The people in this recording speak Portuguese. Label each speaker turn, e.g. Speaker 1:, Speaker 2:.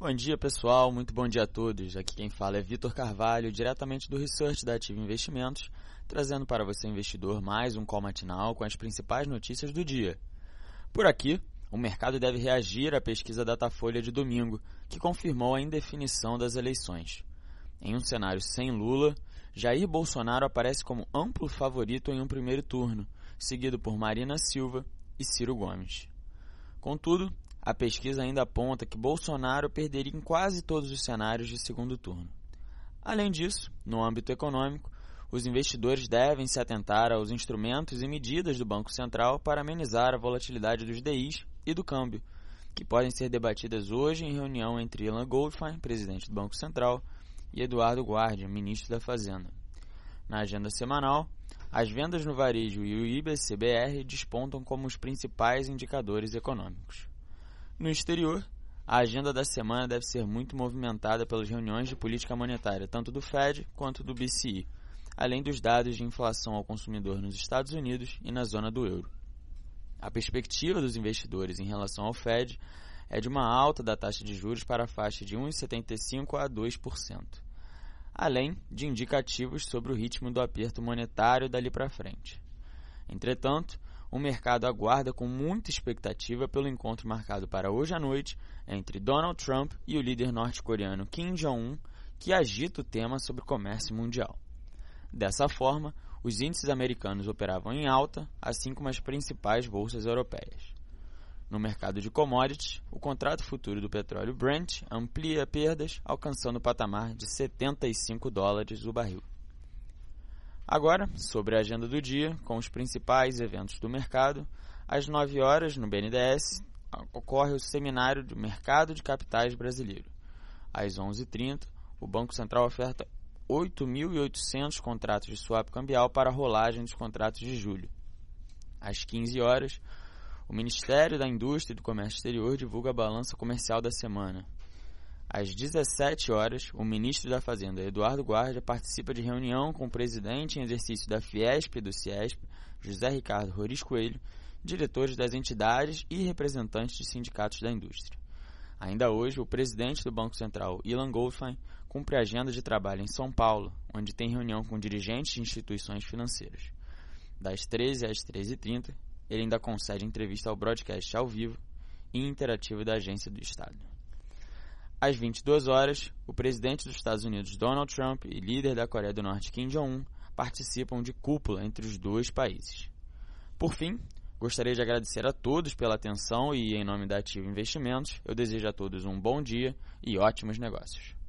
Speaker 1: Bom dia, pessoal. Muito bom dia a todos. Aqui quem fala é Vitor Carvalho, diretamente do Research da Ativa Investimentos, trazendo para você, investidor, mais um call matinal com as principais notícias do dia. Por aqui, o mercado deve reagir à pesquisa Datafolha de domingo, que confirmou a indefinição das eleições. Em um cenário sem Lula, Jair Bolsonaro aparece como amplo favorito em um primeiro turno, seguido por Marina Silva e Ciro Gomes. Contudo, a pesquisa ainda aponta que Bolsonaro perderia em quase todos os cenários de segundo turno. Além disso, no âmbito econômico, os investidores devem se atentar aos instrumentos e medidas do Banco Central para amenizar a volatilidade dos DIs e do câmbio, que podem ser debatidas hoje em reunião entre Ilan Goldfein, presidente do Banco Central, e Eduardo Guardia, ministro da Fazenda. Na agenda semanal, as vendas no varejo e o IBCBR despontam como os principais indicadores econômicos. No exterior, a agenda da semana deve ser muito movimentada pelas reuniões de política monetária, tanto do Fed quanto do BCE, além dos dados de inflação ao consumidor nos Estados Unidos e na zona do euro. A perspectiva dos investidores em relação ao Fed é de uma alta da taxa de juros para a faixa de 1,75% a 2%, além de indicativos sobre o ritmo do aperto monetário dali para frente. Entretanto, o mercado aguarda com muita expectativa pelo encontro marcado para hoje à noite entre Donald Trump e o líder norte-coreano Kim Jong-un, que agita o tema sobre comércio mundial. Dessa forma, os índices americanos operavam em alta, assim como as principais bolsas europeias. No mercado de commodities, o contrato futuro do petróleo Brent amplia perdas, alcançando o patamar de 75 dólares o barril. Agora, sobre a agenda do dia, com os principais eventos do mercado, às 9 horas, no BNDES, ocorre o Seminário do Mercado de Capitais Brasileiro. Às 11h30, o Banco Central oferta 8.800 contratos de swap cambial para a rolagem dos contratos de julho. Às 15 horas, o Ministério da Indústria e do Comércio Exterior divulga a balança comercial da semana. Às 17 horas, o ministro da Fazenda, Eduardo Guarda, participa de reunião com o presidente em exercício da Fiesp e do Ciesp, José Ricardo Roriz Coelho, diretores das entidades e representantes de sindicatos da indústria. Ainda hoje, o presidente do Banco Central, Ilan Goldfein, cumpre agenda de trabalho em São Paulo, onde tem reunião com dirigentes de instituições financeiras. Das 13 às 13h30, ele ainda concede entrevista ao broadcast ao vivo e interativo da Agência do Estado. Às 22 horas, o presidente dos Estados Unidos Donald Trump e líder da Coreia do Norte Kim Jong-un participam de cúpula entre os dois países. Por fim, gostaria de agradecer a todos pela atenção e, em nome da Ativo Investimentos, eu desejo a todos um bom dia e ótimos negócios.